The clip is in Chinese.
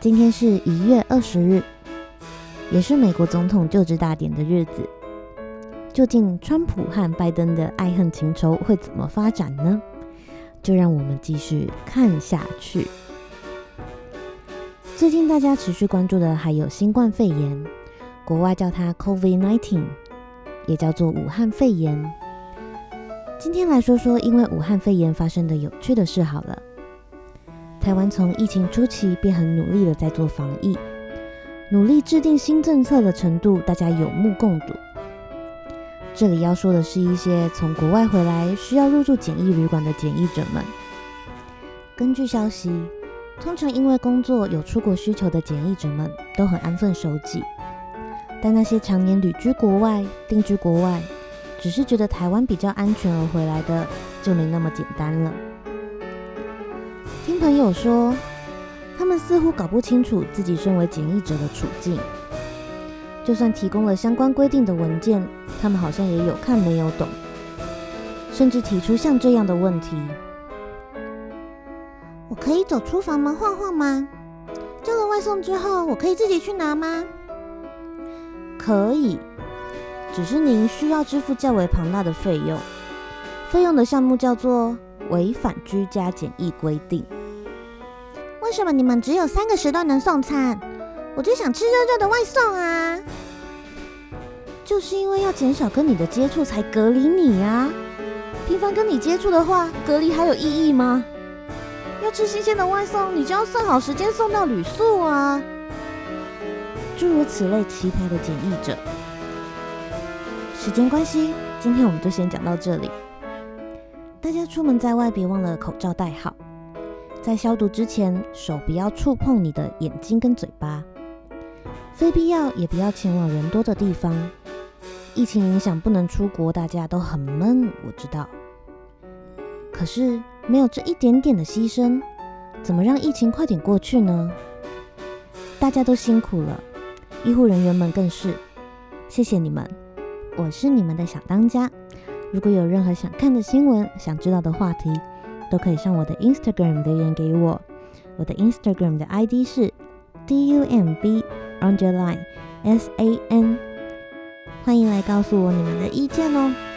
今天是一月二十日，也是美国总统就职大典的日子。究竟川普和拜登的爱恨情仇会怎么发展呢？就让我们继续看下去。最近大家持续关注的还有新冠肺炎，国外叫它 COVID-19，也叫做武汉肺炎。今天来说说因为武汉肺炎发生的有趣的事好了。台湾从疫情初期便很努力的在做防疫，努力制定新政策的程度，大家有目共睹。这里要说的是一些从国外回来需要入住检疫旅馆的检疫者们。根据消息，通常因为工作有出国需求的检疫者们都很安分守己，但那些常年旅居国外、定居国外，只是觉得台湾比较安全而回来的，就没那么简单了。听朋友说，他们似乎搞不清楚自己身为检疫者的处境。就算提供了相关规定的文件，他们好像也有看没有懂，甚至提出像这样的问题：“我可以走出房门晃晃吗？叫了外送之后，我可以自己去拿吗？”可以，只是您需要支付较为庞大的费用。费用的项目叫做违反居家检疫规定。为什么你们只有三个时段能送餐？我就想吃热热的外送啊！就是因为要减少跟你的接触，才隔离你啊。频繁跟你接触的话，隔离还有意义吗？要吃新鲜的外送，你就要算好时间送到旅宿啊。诸如此类奇葩的检疫者。时间关系，今天我们就先讲到这里。大家出门在外，别忘了口罩戴好。在消毒之前，手不要触碰你的眼睛跟嘴巴。非必要也不要前往人多的地方。疫情影响不能出国，大家都很闷，我知道。可是没有这一点点的牺牲，怎么让疫情快点过去呢？大家都辛苦了，医护人员们更是，谢谢你们。我是你们的小当家。如果有任何想看的新闻、想知道的话题，都可以上我的 Instagram 留言给我。我的 Instagram 的 ID 是 dumb underline san，欢迎来告诉我你们的意见哦。